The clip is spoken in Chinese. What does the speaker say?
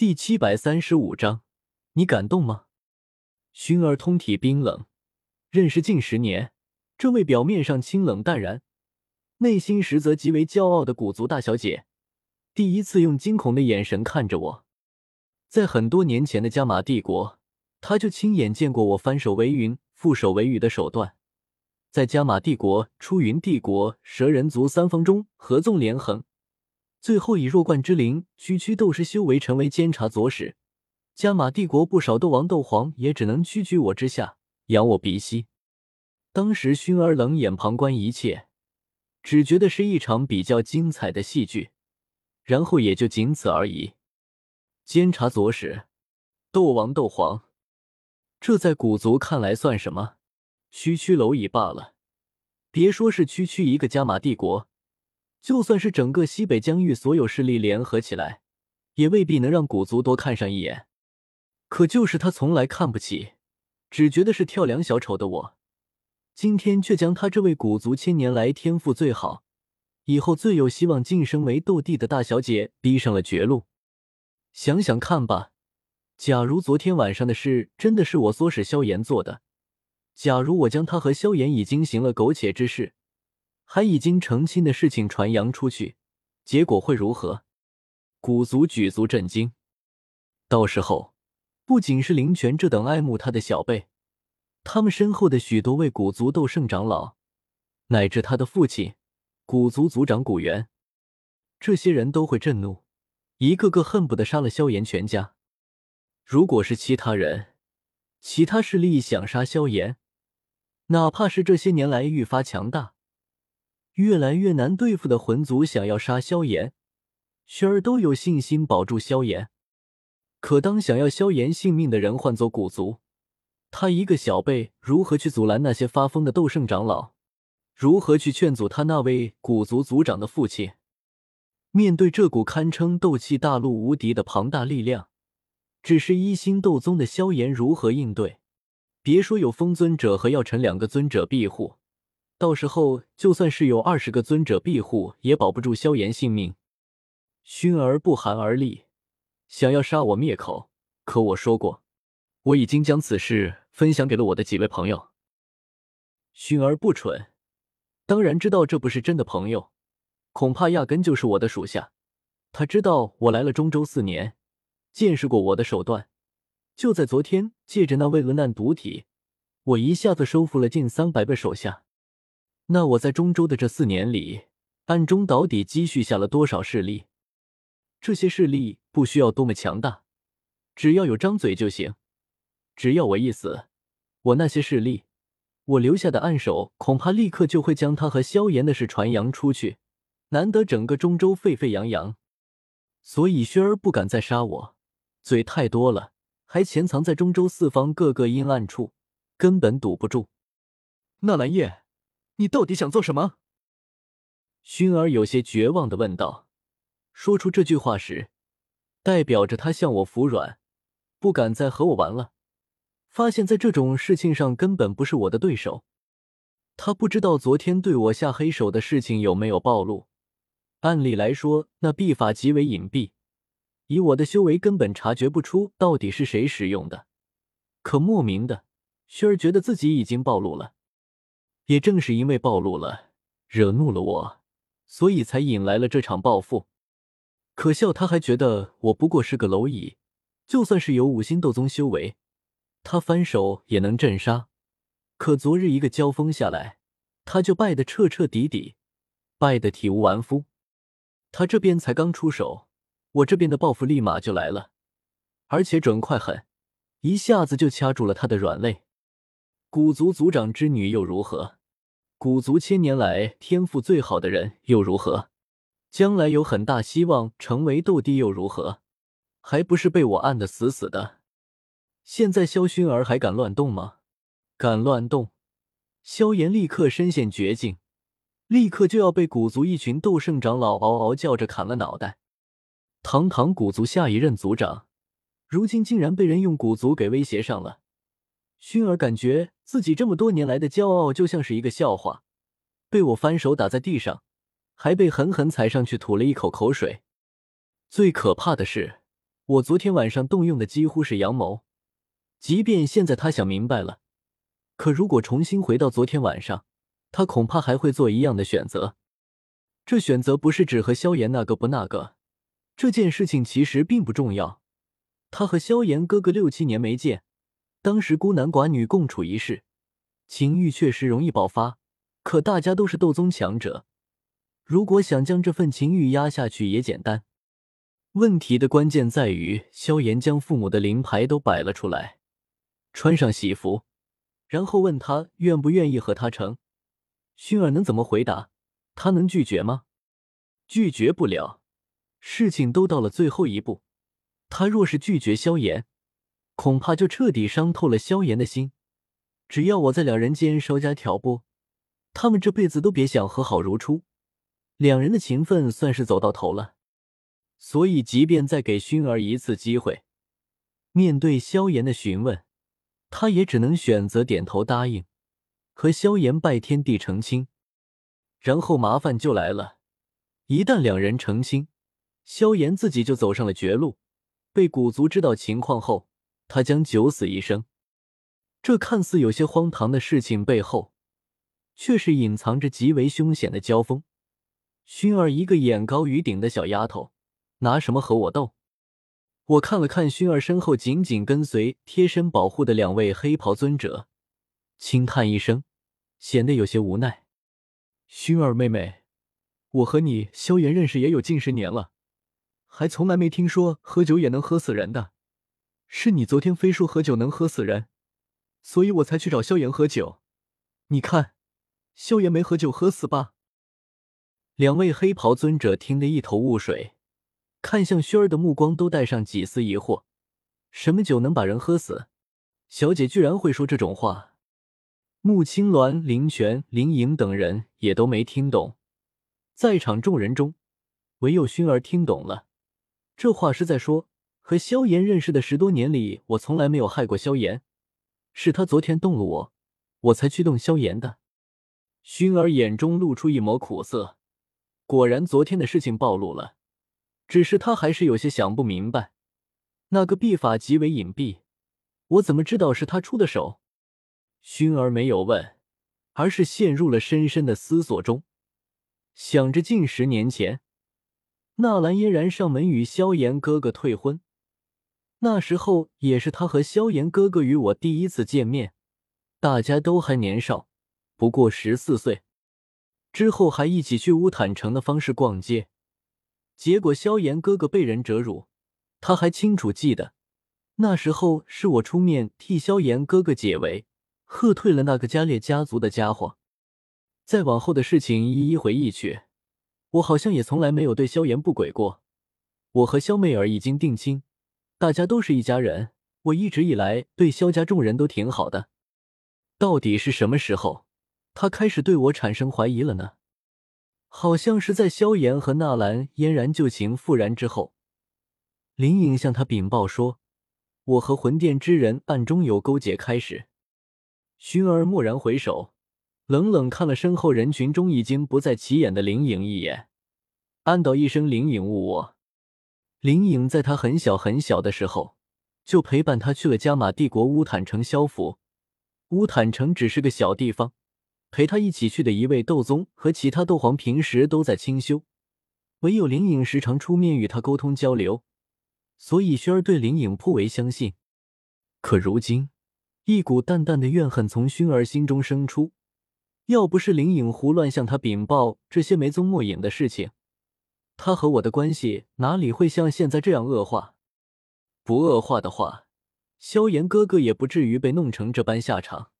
第七百三十五章，你敢动吗？薰儿通体冰冷，认识近十年，这位表面上清冷淡然，内心实则极为骄傲的古族大小姐，第一次用惊恐的眼神看着我。在很多年前的加玛帝国，她就亲眼见过我翻手为云，覆手为雨的手段。在加玛帝国、出云帝国、蛇人族三方中合纵连横。最后以弱冠之灵区区斗师修为成为监察左使，加玛帝国不少斗王、斗皇也只能屈居我之下，仰我鼻息。当时薰儿冷眼旁观一切，只觉得是一场比较精彩的戏剧，然后也就仅此而已。监察左使，斗王、斗皇，这在古族看来算什么？区区蝼蚁罢了。别说是区区一个加玛帝国。就算是整个西北疆域所有势力联合起来，也未必能让古族多看上一眼。可就是他从来看不起，只觉得是跳梁小丑的我，今天却将他这位古族千年来天赋最好、以后最有希望晋升为斗帝的大小姐逼上了绝路。想想看吧，假如昨天晚上的事真的是我唆使萧炎做的，假如我将他和萧炎已经行了苟且之事。还已经成亲的事情传扬出去，结果会如何？古族举足震惊。到时候，不仅是林泉这等爱慕他的小辈，他们身后的许多位古族斗圣长老，乃至他的父亲古族族长古元，这些人都会震怒，一个个恨不得杀了萧炎全家。如果是其他人，其他势力想杀萧炎，哪怕是这些年来愈发强大。越来越难对付的魂族想要杀萧炎，雪儿都有信心保住萧炎。可当想要萧炎性命的人换作古族，他一个小辈如何去阻拦那些发疯的斗圣长老？如何去劝阻他那位古族族长的父亲？面对这股堪称斗气大陆无敌的庞大力量，只是一星斗宗的萧炎如何应对？别说有风尊者和药尘两个尊者庇护。到时候，就算是有二十个尊者庇护，也保不住萧炎性命。熏儿不寒而栗，想要杀我灭口。可我说过，我已经将此事分享给了我的几位朋友。熏儿不蠢，当然知道这不是真的朋友，恐怕压根就是我的属下。他知道我来了中州四年，见识过我的手段。就在昨天，借着那位沦难毒体，我一下子收复了近三百个手下。那我在中州的这四年里，暗中到底积蓄下了多少势力？这些势力不需要多么强大，只要有张嘴就行。只要我一死，我那些势力，我留下的暗手，恐怕立刻就会将他和萧炎的事传扬出去，难得整个中州沸沸扬扬。所以轩儿不敢再杀我，嘴太多了，还潜藏在中州四方各个阴暗处，根本堵不住。纳兰叶。你到底想做什么？薰儿有些绝望的问道。说出这句话时，代表着他向我服软，不敢再和我玩了。发现，在这种事情上根本不是我的对手。他不知道昨天对我下黑手的事情有没有暴露。按理来说，那秘法极为隐蔽，以我的修为根本察觉不出到底是谁使用的。可莫名的，薰儿觉得自己已经暴露了。也正是因为暴露了，惹怒了我，所以才引来了这场报复。可笑，他还觉得我不过是个蝼蚁，就算是有五星斗宗修为，他翻手也能震杀。可昨日一个交锋下来，他就败得彻彻底底，败得体无完肤。他这边才刚出手，我这边的报复立马就来了，而且准快狠，一下子就掐住了他的软肋。古族族长之女又如何？古族千年来天赋最好的人又如何？将来有很大希望成为斗帝又如何？还不是被我按得死死的。现在萧薰儿还敢乱动吗？敢乱动，萧炎立刻身陷绝境，立刻就要被古族一群斗圣长老嗷嗷叫着砍了脑袋。堂堂古族下一任族长，如今竟然被人用古族给威胁上了。薰儿感觉自己这么多年来的骄傲就像是一个笑话，被我翻手打在地上，还被狠狠踩上去吐了一口口水。最可怕的是，我昨天晚上动用的几乎是阳谋，即便现在他想明白了，可如果重新回到昨天晚上，他恐怕还会做一样的选择。这选择不是只和萧炎那个不那个，这件事情其实并不重要。他和萧炎哥哥六七年没见，当时孤男寡女共处一室，情欲确实容易爆发。可大家都是斗宗强者，如果想将这份情欲压下去也简单。问题的关键在于，萧炎将父母的灵牌都摆了出来，穿上喜服，然后问他愿不愿意和他成。薰儿能怎么回答？他能拒绝吗？拒绝不了。事情都到了最后一步，他若是拒绝萧炎，恐怕就彻底伤透了萧炎的心。只要我在两人间稍加挑拨，他们这辈子都别想和好如初。两人的情分算是走到头了。所以，即便再给薰儿一次机会，面对萧炎的询问，他也只能选择点头答应，和萧炎拜天地成亲。然后麻烦就来了，一旦两人成亲，萧炎自己就走上了绝路。被古族知道情况后，他将九死一生。这看似有些荒唐的事情背后，却是隐藏着极为凶险的交锋。薰儿一个眼高于顶的小丫头。拿什么和我斗？我看了看薰儿身后紧紧跟随、贴身保护的两位黑袍尊者，轻叹一声，显得有些无奈。薰儿妹妹，我和你萧炎认识也有近十年了，还从来没听说喝酒也能喝死人的。是你昨天非说喝酒能喝死人，所以我才去找萧炎喝酒。你看，萧炎没喝酒喝死吧？两位黑袍尊者听得一头雾水。看向薰儿的目光都带上几丝疑惑：什么酒能把人喝死？小姐居然会说这种话？穆青鸾、林泉、林颖等人也都没听懂。在场众人中，唯有薰儿听懂了。这话是在说，和萧炎认识的十多年里，我从来没有害过萧炎，是他昨天动了我，我才去动萧炎的。薰儿眼中露出一抹苦涩，果然，昨天的事情暴露了。只是他还是有些想不明白，那个秘法极为隐蔽，我怎么知道是他出的手？薰儿没有问，而是陷入了深深的思索中，想着近十年前，纳兰嫣然上门与萧炎哥哥退婚，那时候也是他和萧炎哥哥与我第一次见面，大家都还年少，不过十四岁，之后还一起去乌坦城的方式逛街。结果萧炎哥哥被人折辱，他还清楚记得，那时候是我出面替萧炎哥哥解围，喝退了那个加列家族的家伙。再往后的事情一一回忆去，我好像也从来没有对萧炎不轨过。我和萧媚儿已经定亲，大家都是一家人，我一直以来对萧家众人都挺好的。到底是什么时候，他开始对我产生怀疑了呢？好像是在萧炎和纳兰嫣然旧情复燃之后，林颖向他禀报说，我和魂殿之人暗中有勾结开始。薰儿蓦然回首，冷冷看了身后人群中已经不再起眼的林颖一眼，暗道一声：“林颖误我。”林颖在他很小很小的时候，就陪伴他去了加玛帝国乌坦城消服。乌坦城只是个小地方。陪他一起去的一位斗宗和其他斗皇平时都在清修，唯有林颖时常出面与他沟通交流，所以薰儿对林颖颇为相信。可如今，一股淡淡的怨恨从薰儿心中生出。要不是林颖胡乱向他禀报这些没踪没影的事情，他和我的关系哪里会像现在这样恶化？不恶化的话，萧炎哥哥也不至于被弄成这般下场。